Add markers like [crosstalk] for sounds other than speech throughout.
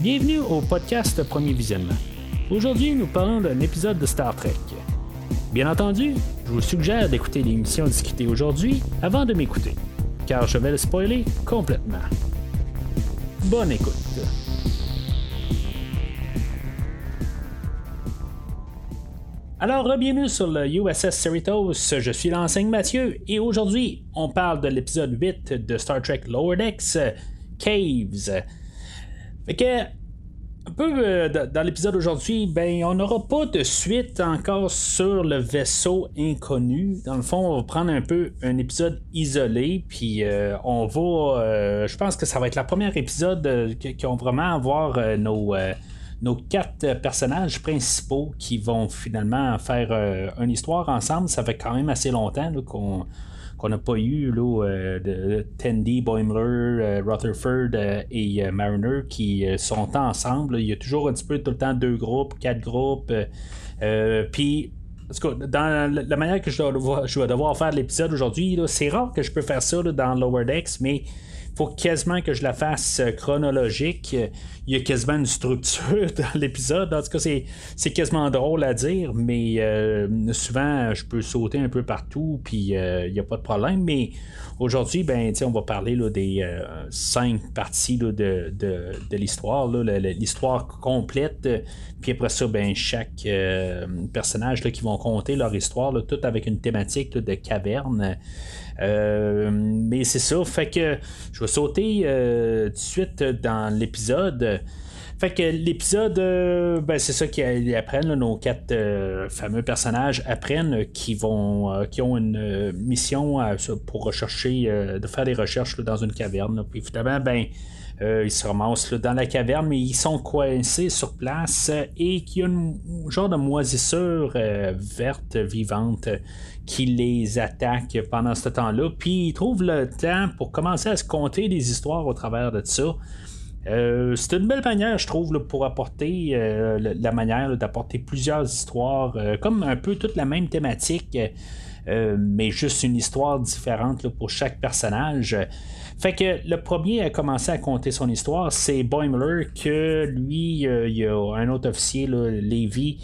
Bienvenue au podcast Premier Visionnement. Aujourd'hui, nous parlons d'un épisode de Star Trek. Bien entendu, je vous suggère d'écouter l'émission discutée aujourd'hui avant de m'écouter, car je vais le spoiler complètement. Bonne écoute. Alors, bienvenue sur le USS Cerritos. Je suis l'enseigne Mathieu et aujourd'hui, on parle de l'épisode 8 de Star Trek Lower Decks, Caves. Fait que, un peu euh, dans l'épisode aujourd'hui, ben, on n'aura pas de suite encore sur le vaisseau inconnu. Dans le fond, on va prendre un peu un épisode isolé, puis euh, on va. Euh, je pense que ça va être la première épisode qui vont vraiment avoir nos nos quatre personnages principaux qui vont finalement faire une histoire ensemble. Ça fait quand même assez longtemps qu'on qu'on n'a pas eu là, euh, de Tandy, Boimler, euh, Rutherford et Mariner qui sont ensemble. Il y a toujours un petit peu tout le temps deux groupes, quatre groupes. Puis dans la manière que je vais devoir faire l'épisode aujourd'hui, c'est rare que je peux faire ça dans Lower Decks, mais faut quasiment que je la fasse chronologique il y a quasiment une structure [laughs] dans l'épisode. En tout cas, c'est, quasiment drôle à dire, mais euh, souvent, je peux sauter un peu partout, puis euh, il n'y a pas de problème. Mais aujourd'hui, ben, on va parler là, des euh, cinq parties de, de, l'histoire, l'histoire complète. Puis après ça, ben, chaque personnage qui vont compter leur histoire, tout avec une thématique de caverne. Mais c'est ça, fait que je vais sauter tout de suite dans l'épisode. Fait que l'épisode, euh, ben, c'est ça qu'ils apprennent, nos quatre euh, fameux personnages apprennent qu'ils vont euh, qui ont une mission pour rechercher, de faire des recherches dans une caverne. Puis finalement, ben, ils se ramassent dans la caverne, mais ils sont coincés sur place et qu'il y a un genre de moisissure verte, vivante, qui les attaque pendant ce temps-là. Puis ils trouvent le temps pour commencer à se conter des histoires au travers de ça. Euh, c'est une belle manière, je trouve, pour apporter euh, la manière d'apporter plusieurs histoires, euh, comme un peu toute la même thématique, mais juste une histoire différente pour chaque personnage. Fait que le premier à commencer à compter son histoire, c'est Boimler, que lui, il y a un autre officier, là, Levy,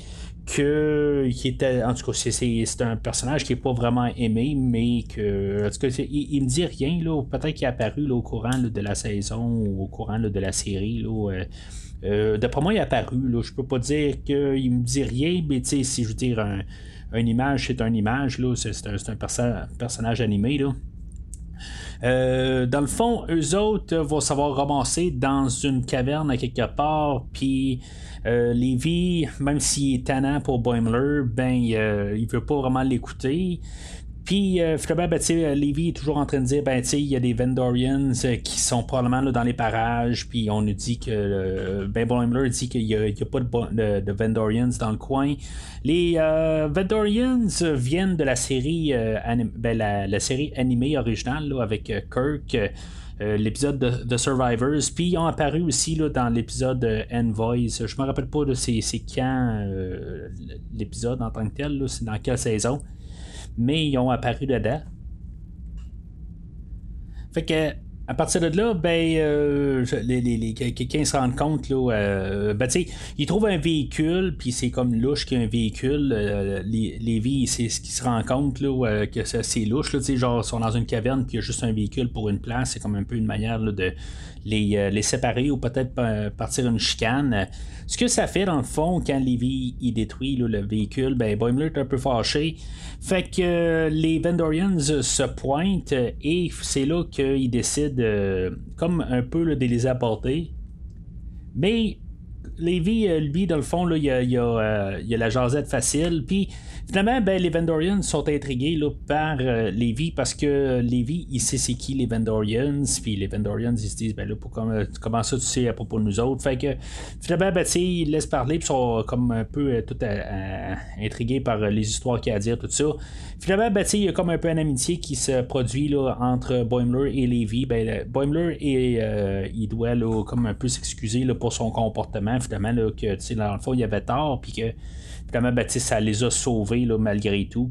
que qui était en tout cas c'est, un personnage qui est pas vraiment aimé mais que en tout cas il, me dit rien là. Peut-être qu'il est apparu au courant de la saison ou au courant de la série là euh, euh, d'après moi il est apparu là. Je peux pas dire qu'il me dit rien mais tu sais si je veux dire un, une image c'est une image là. C'est, un, un personnage animé là euh, dans le fond, eux autres vont savoir ramasser dans une caverne à quelque part, puis euh, Lévi, même s'il est tannant pour Boimler, ben euh, il veut pas vraiment l'écouter. Puis euh, finalement, ben, Levy est toujours en train de dire ben, il y a des Vendorians euh, qui sont probablement là, dans les parages, puis on nous dit que euh, Ben Boimler dit qu'il n'y a, pas de, Vendorians dans le coin. Les Vendorians viennent de la série ben, la, série animée originale avec Kirk. l'épisode de Survivors, puis ils ont apparu aussi là, dans l'épisode Envoys. Je me rappelle pas de c'est, quand l'épisode en tant que tel, c'est dans quelle saison mais ils ont apparu dedans. Fait que à partir de là, ben, euh, les, les, quelqu'un se rend compte, là, euh, ben, ils trouvent un véhicule, puis c'est comme louche qu'il y a un véhicule. Euh, les, c'est ce qui se rend compte, là, que c'est louche, là, tu sais, genre, ils sont dans une caverne, puis il y a juste un véhicule pour une place. C'est comme un peu une manière de les, les séparer ou peut-être partir une chicane. Ce que ça fait, dans le fond, quand Levy il détruit le véhicule, ben, Boimler est un peu fâché. Fait que les Vendorians se pointent et c'est là qu'ils décident comme un peu de les apporter. Mais Lévi, euh, lui, dans le fond, il y a, y, euh, a, la jasette facile. Puis finalement, ben, les Vendorians sont intrigués là, par euh, parce que Lévi, il sait c'est qui les Vendorians. Puis les Vendorians, ils se disent, ben là, pour, comment, ça tu sais à propos de nous autres? Fait que finalement, ben, ils laissent parler. Puis sont comme un peu tout intrigués par les histoires qu'il y a à dire, tout ça. Finalement, ben, il y a comme un peu une amitié qui se produit là, entre Boimler et Lévi. Ben, Boimler, il doit là, comme un peu s'excuser pour son comportement finalement, là, que dans le fond, il y avait tort, puis que finalement, ben, ça les a sauvés là, malgré tout.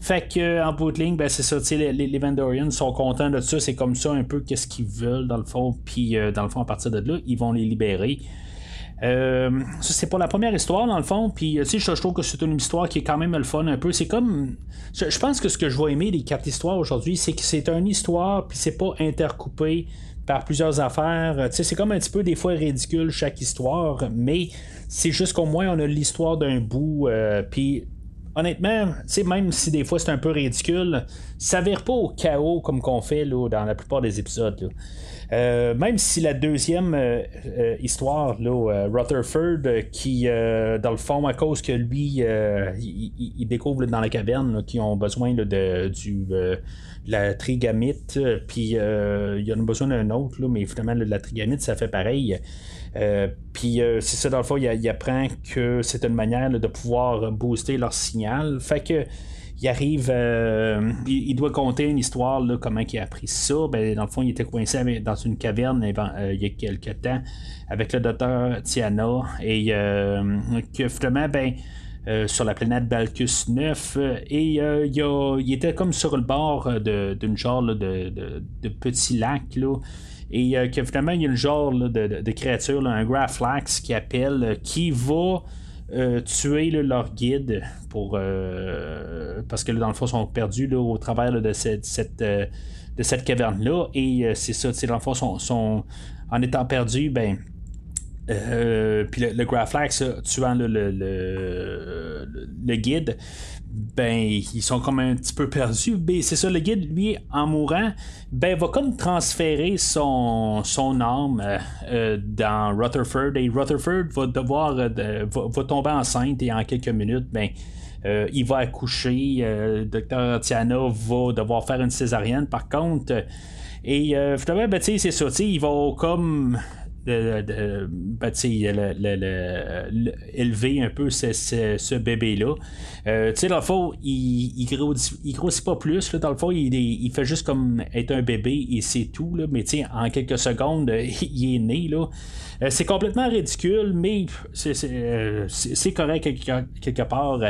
Fait que en bout de ligne, ben, c'est ça, les, les Vandorians sont contents de ça, c'est comme ça un peu qu'est-ce qu'ils veulent dans le fond, puis euh, dans le fond, à partir de là, ils vont les libérer. Euh, c'est pour la première histoire, dans le fond. Puis, tu sais, je, trouve que c'est une histoire qui est quand même le fun un peu. C'est comme. Je, pense que ce que je vais aimer des quatre histoires aujourd'hui, c'est que c'est une histoire, puis c'est pas intercoupé par plusieurs affaires. Sais, c'est comme un petit peu des fois ridicule chaque histoire, mais c'est juste qu'au moins on a l'histoire d'un bout. Euh, puis honnêtement, même si des fois c'est un peu ridicule, ça vire pas au chaos comme qu'on fait là, dans la plupart des épisodes. Euh, même si la deuxième euh, euh, histoire, là, Rutherford, qui, dans le fond, à cause que lui, il, découvre dans la caverne qu'ils ont besoin de, du, la trigamite, puis il y en a besoin d'un autre, mais finalement, la trigamite, ça fait pareil. puis c'est ça, dans le fond, il, apprend que c'est une manière de pouvoir booster leur signal. Fait que il arrive, euh, il, doit compter une histoire, là, comment il a appris ça. Ben, dans le fond, il était coincé dans une caverne euh, il y a quelques temps avec le docteur Tiana et euh, que finalement, ben, sur la planète Balcus 9 et il, était comme sur le bord d'une genre de, de, petit lac là, et que finalement il y a une genre de, créature, un Graflax qui appelle, qui va euh, tuer leur guide pour euh, parce que dans le fond ils sont perdus au travers de cette, cette euh, de cette caverne là et c'est ça dans le fond sont, en étant perdus ben puis le, le Graflax tuant le, le, le, guide ben ils sont comme un petit peu perdus. Ben, c'est ça, le guide, lui, en mourant, ben va comme transférer son, son euh, euh, dans Rutherford et Rutherford va devoir euh, va, tomber enceinte et en quelques minutes, ben il va accoucher. Docteur Tiana va devoir faire une césarienne par contre. Et finalement, ben, c'est ça, il va comme de, ben, élever un peu ce, bébé-là. Euh, tu sais, dans le fond, il, il, grossit, pas plus. Dans le fond, il, fait juste comme être un bébé et c'est tout. Là, mais en quelques secondes, [laughs] il est né. Euh, c'est complètement ridicule, mais c'est euh, correct quelque, part.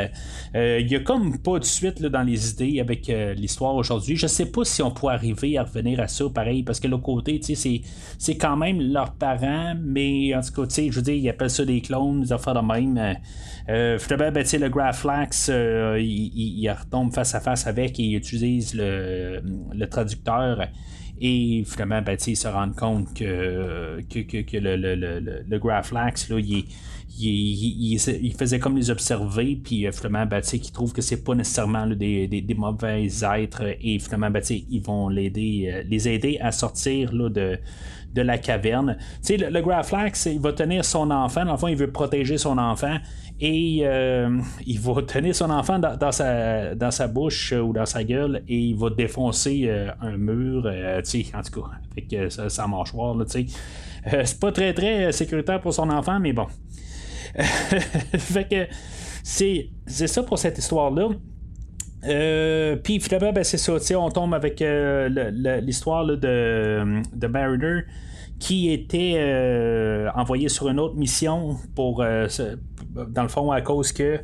Il y a comme pas de suite dans les idées avec l'histoire aujourd'hui. Je sais pas si on peut arriver à revenir à ça pareil, parce que l'autre côté, c'est quand même leurs parents, mais en tout cas, je veux dire, ils appellent ça des clones, des affaires de même. Euh, finalement, ben, le Graflax, il, il, retombe face à face avec et il utilise le, le traducteur et finalement, ben, ils se rendent compte que, que, le, le, le, le Graflax, là, il, il, faisait comme les observer, puis euh, finalement, ben, ils trouvent que c'est pas nécessairement des, des, mauvais êtres, et finalement, ben, ils vont euh, les aider à sortir là, de, de la caverne. le, le Graflax, il va tenir son enfant, dans il veut protéger son enfant, et euh, il va tenir son enfant dans, sa, sa bouche ou dans sa gueule et il va défoncer euh, un mur, euh, en tout cas, [laughs] avec sa, mâchoire. c'est pas très très sécuritaire pour son enfant, mais bon. [laughs] fait que c'est, ça pour cette histoire-là. puis finalement, ben, c'est ça, on tombe avec l'histoire de, de Mariner qui était envoyé sur une autre mission pour dans le fond, à cause que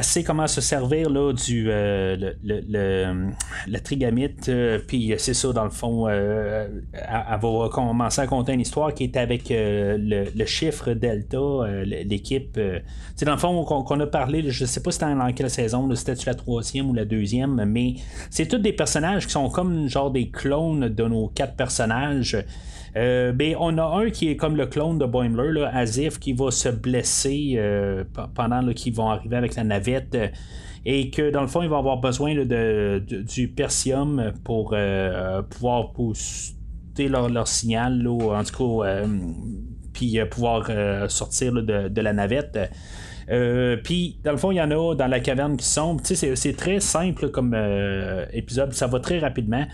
sait comment se servir là, du euh, le, le, trigamite. Euh, puis c'est ça, dans le fond, euh, elle, va commencer à conter une histoire qui est avec le, chiffre Delta, l'équipe. c'est dans le fond, qu'on, a parlé, je sais pas si c'était dans quelle saison, c'était la troisième ou la deuxième, mais c'est tous des personnages qui sont comme genre des clones de nos quatre personnages. Euh, ben, on a un qui est comme le clone de Boimler, là, Azif, qui va se blesser euh, pendant qu'ils vont arriver avec la navette. Euh, et que dans le fond, il va avoir besoin de, du Persium pour pouvoir pousser leur, signal, en tout cas, puis pouvoir sortir de, la navette. Puis, dans le fond, il y en a dans la caverne qui sont. C'est très simple comme épisode, ça va très rapidement.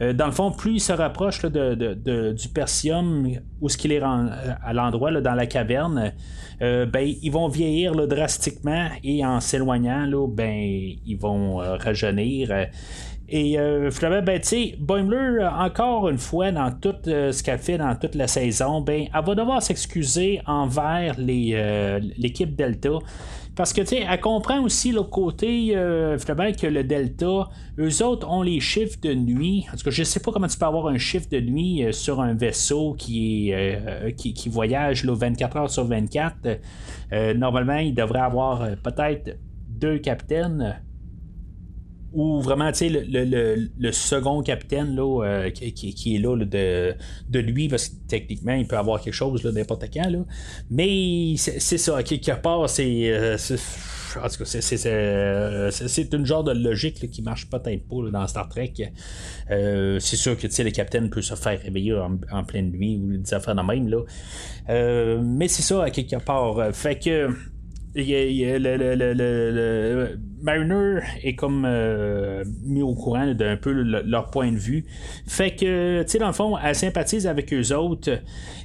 Euh, dans le fond, plus il se rapproche de, du Persium, où ce qu'il est à l'endroit, dans la caverne, euh, ben, ils vont vieillir drastiquement et en s'éloignant, ben, ils vont euh, rajeunir. Et euh, finalement, ben, tu sais, Boimler, encore une fois, dans tout euh, ce qu'elle fait dans toute la saison, ben, elle va devoir s'excuser envers les, l'équipe Delta. Parce que, tu sais, elle comprend aussi le côté, finalement, que le Delta, eux autres ont les chiffres de nuit. En tout cas, je sais pas comment tu peux avoir un chiffre de nuit sur un vaisseau qui, qui, voyage là, 24 heures sur 24. normalement, il devrait avoir peut-être deux capitaines ou vraiment, tu sais, le, second capitaine là, euh, qui, est là, de, de, lui, parce que techniquement, il peut avoir quelque chose n'importe quand. Là. Mais c'est ça, quelque part, c'est. Euh, en tout cas, c'est une genre de logique qui marche peut-être pas dans Star Trek. Euh, c'est sûr que le capitaine peut se faire réveiller en, pleine nuit ou des affaires de même. Là. mais c'est ça, à quelque part. Fait que le, Mariner est comme euh, mis au courant d'un peu leur point de vue. Fait que, tu sais, dans le fond, elle sympathise avec eux autres.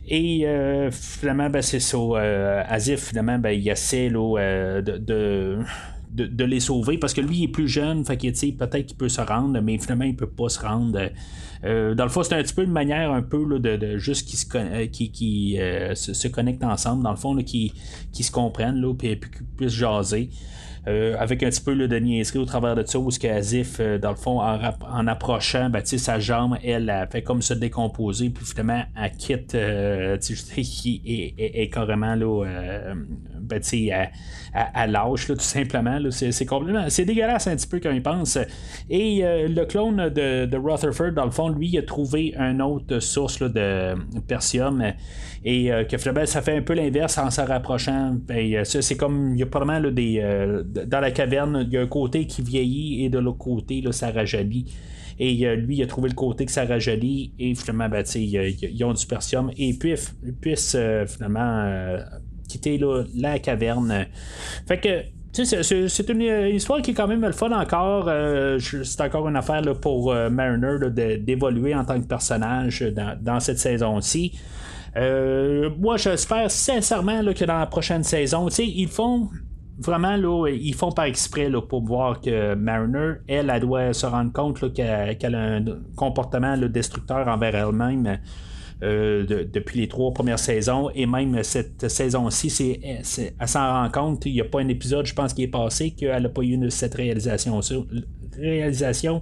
Et euh, finalement, ben, c'est ça. Euh, Azif, finalement, ben, il essaie là, de de, les sauver parce que lui il est plus jeune, fait que peut-être qu'il peut se rendre, mais finalement il peut pas se rendre. Euh, dans le fond, c'est un petit peu une manière un peu là, de, juste qu'ils se, euh, euh, se, connectent ensemble, dans le fond, qui, qui se comprennent, puis, puis puissent jaser. Euh, avec un petit peu de niaiserie au travers de ça, où ce qu'Azif, euh, dans le fond, en, approchant, ben, sa jambe, elle, a fait comme se décomposer, puis finalement, elle quitte, euh, qui est, carrément là, ben, à, lâche, tout simplement. c'est, complètement. C'est dégueulasse un petit peu quand il pense. Et le clone de, de, Rutherford, dans le fond, lui, il a trouvé une autre source de persium. Et que finalement, ça fait un peu l'inverse en se rapprochant. Ben, c'est comme, il y a probablement des dans la caverne, il y a un côté qui vieillit et de l'autre côté, là, ça rajeunit. Et euh, lui, il a trouvé le côté que ça rajeunit et finalement, ben, ils, ont du persium et puissent, puissent euh, finalement euh, quitter la caverne. Fait que c'est une, histoire qui est quand même le fun encore. c'est encore une affaire pour Mariner d'évoluer en tant que personnage dans, cette saison-ci. moi, j'espère sincèrement que dans la prochaine saison, ils font vraiment, là, ils font par exprès là, pour voir que Mariner, elle, elle doit se rendre compte qu'elle a un comportement destructeur envers elle-même. Euh, depuis les trois premières saisons et même cette saison-ci, elle s'en rend compte. Il n'y a pas un épisode, je pense, qui est passé qu'elle n'a pas eu cette réalisation. réalisation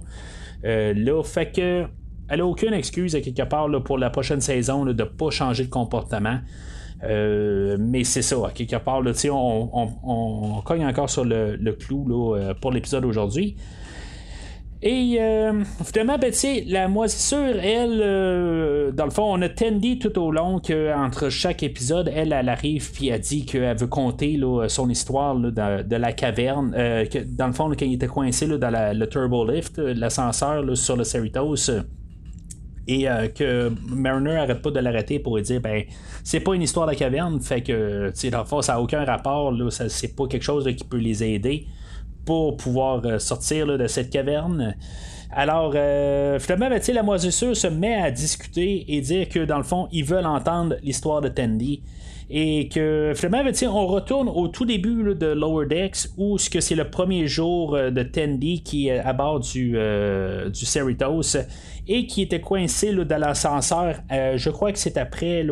euh, là, fait que elle n'a aucune excuse quelque part pour la prochaine saison de ne pas changer de comportement. Euh, mais c'est ça, quelque part, on, cogne encore sur le, clou là, euh, pour l'épisode aujourd'hui. Et euh, finalement, ben, la moisissure, elle, dans le fond, on a tendu tout au long qu'entre chaque épisode, elle, elle arrive puis elle dit qu'elle veut compter là, son histoire là, de, la caverne. dans le fond, quand il était coincé là, dans le turbo lift, l'ascenseur sur le Cerritos et euh, que Mariner arrête pas de l'arrêter pour lui dire ben c'est pas une histoire de caverne fait que tu dans ça a aucun rapport là c'est pas quelque chose qui peut les aider pour pouvoir euh, sortir de cette caverne alors, euh, finalement, ben, la moisissure se met à discuter et dire que dans le fond, ils veulent entendre l'histoire de Tandy. Et que finalement, ben, on retourne au tout début de Lower Decks où ce que c'est le premier jour de Tandy qui est à bord du, du Cerritos et qui était coincé dans l'ascenseur. Euh, je crois que c'est après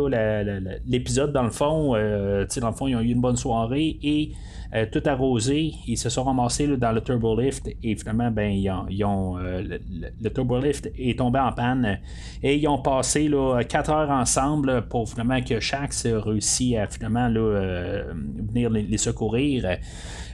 l'épisode, dans le fond. Euh, dans le fond, ils ont eu une bonne soirée et euh, tout arrosé. Ils se sont ramassés dans le turbo lift et finalement, ben, ils ont, le, le, turbo lift est tombé en panne et ils ont passé là, 4 heures ensemble pour finalement que Shax réussi à finalement là, venir les secourir.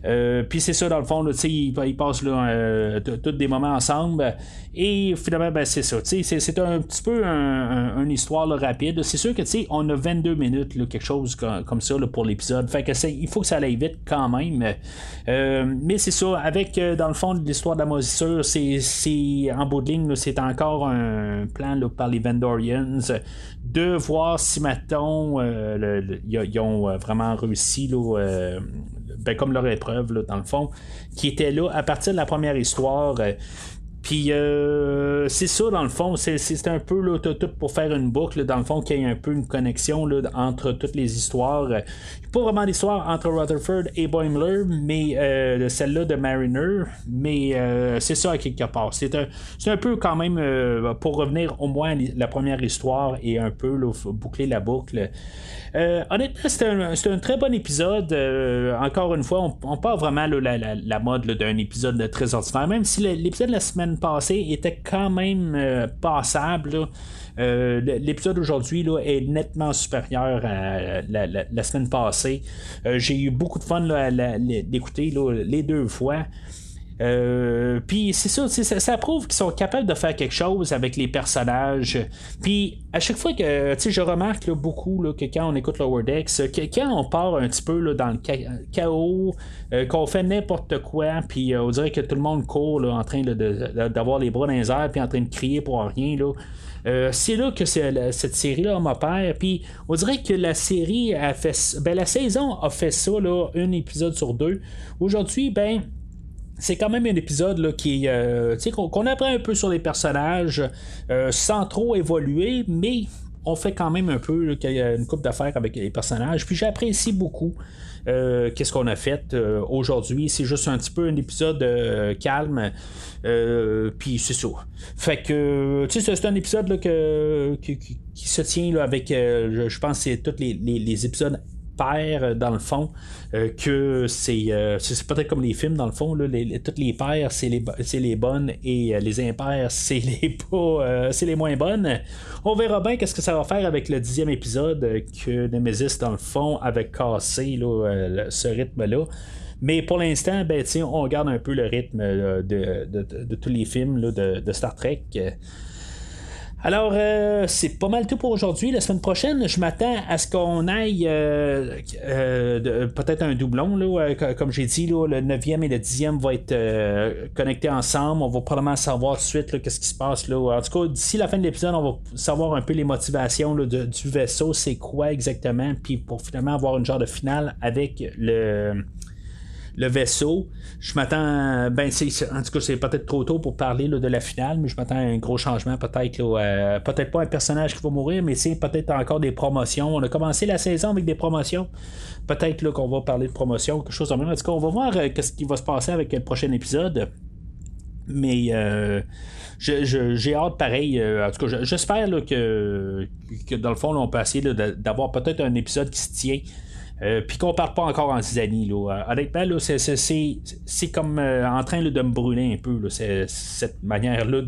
Euh, puis c'est ça, dans le fond, ils, ils passent euh, tous des moments ensemble. Et finalement, ben, c'est ça. C'est un petit peu une histoire rapide. C'est sûr que on a 22 minutes, quelque chose comme, ça pour l'épisode. Fait que il faut que ça aille vite quand même. Euh, mais c'est ça, avec dans le fond l'histoire de la moisissure, c'est en bout de ligne, c'est encore un plan par les Vendorians de voir si Maton ils ont vraiment réussi ben, comme leur épreuve, dans le fond, qui était là à partir de la première histoire. Puis euh, c'est ça, dans le fond, c'est un peu pour faire une boucle, dans le fond, qu'il y ait un peu une connexion là, entre toutes les histoires. Pas vraiment d'histoire entre Rutherford et Boimler, mais euh, celle-là de Mariner, mais euh, c'est ça à quelque part. C'est un, un peu quand même, pour revenir au moins à la première histoire et un peu boucler la boucle. honnêtement, c'est un, un, très bon épisode. encore une fois, on, on part vraiment la, la, mode d'un épisode très ordinaire, même si l'épisode de la semaine passé était quand même euh, passable. Euh, l'épisode d'aujourd'hui est nettement supérieur à la, semaine passée. Euh, j'ai eu beaucoup de fun à l'écouter les deux fois. Euh, puis c'est ça, ça, prouve qu'ils sont capables de faire quelque chose avec les personnages. Puis à chaque fois que je remarque beaucoup que quand on écoute Lower Decks, que, quand on part un petit peu dans le chaos, euh, qu'on fait n'importe quoi, puis euh, on dirait que tout le monde court en train d'avoir les bras dans les airs, puis en train de crier pour rien. c'est là que cette série-là m'opère. Puis on dirait que la série a fait. Ben, la saison a fait ça, là, un épisode sur deux. Aujourd'hui, ben c'est quand même un épisode là, qui euh, qu'on, apprend un peu sur les personnages euh, sans trop évoluer, mais on fait quand même un peu y a une coupe d'affaires avec les personnages. Puis j'apprécie beaucoup euh, qu'est-ce qu'on a fait aujourd'hui. C'est juste un petit peu un épisode calme. puis c'est ça. Fait que tu sais, c'est un épisode là, qui, se tient là, avec, je pense, c'est tous les, les épisodes pères, euh, dans le fond, euh, que euh, c'est, peut-être comme les films, dans le fond, là, les, toutes les pères, c'est les, c'est les bonnes et les impairs, [laughs] c'est les pas, c'est les moins bonnes. On verra bien qu'est-ce que ça va faire avec le dixième épisode que Nemesis, dans le fond, avait cassé ce rythme-là. Mais pour l'instant, ben, on garde un peu le rythme de, tous les films de, de, Star Trek. Alors, euh, c'est pas mal tout pour aujourd'hui. La semaine prochaine, je m'attends à ce qu'on aille euh, euh, peut-être un doublon. Là, comme j'ai dit, le 9e et le 10e vont être connectés ensemble. On va probablement savoir tout de suite qu'est-ce qui se passe. Là. En tout cas, d'ici la fin de l'épisode, on va savoir un peu les motivations du vaisseau, c'est quoi exactement, puis pour finalement avoir une genre de finale avec le le vaisseau. Je m'attends. Ben, c'est, en tout cas, c'est peut-être trop tôt pour parler de la finale, mais je m'attends à un gros changement. Peut-être euh, peut-être pas un personnage qui va mourir, mais c'est peut-être encore des promotions. On a commencé la saison avec des promotions. Peut-être qu'on va parler de promotion, quelque chose de même. En tout cas, on va voir euh, ce qui va se passer avec le prochain épisode. Mais euh, j'ai hâte pareil. en tout cas, j'espère que, que dans le fond, on peut essayer d'avoir peut-être un épisode qui se tient euh, puis qu'on parle pas encore en zizanie. Là. Euh, honnêtement, c'est, comme euh, en train de me brûler un peu, cette manière-là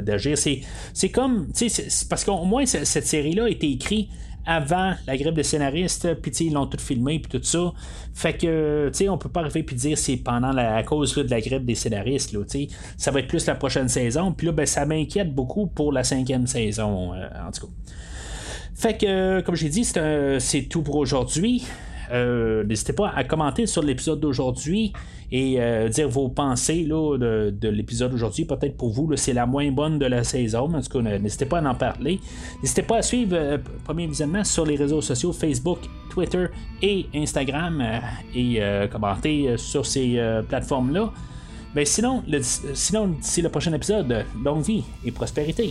d'agir. C'est, c'est comme. C'est, parce qu'au moins, cette série-là a été écrite avant la grève des scénaristes, puis ils l'ont tout filmé, puis tout ça. Fait que, tu sais, on peut pas arriver puis dire c'est pendant la à cause de la grève des scénaristes, là, ça va être plus la prochaine saison. Puis là, ben, ça m'inquiète beaucoup pour la cinquième saison, en tout cas. Fait que, comme j'ai dit, c'est tout pour aujourd'hui. Euh, n'hésitez pas à commenter sur l'épisode d'aujourd'hui et euh, dire vos pensées là, de, l'épisode d'aujourd'hui. Peut-être pour vous, c'est la moins bonne de la saison. En tout cas, n'hésitez pas à en parler. N'hésitez pas à suivre euh, Premier Visionnement sur les réseaux sociaux Facebook, Twitter et Instagram et commenter sur ces plateformes-là. Mais sinon, sinon, d'ici le prochain épisode, longue vie et prospérité.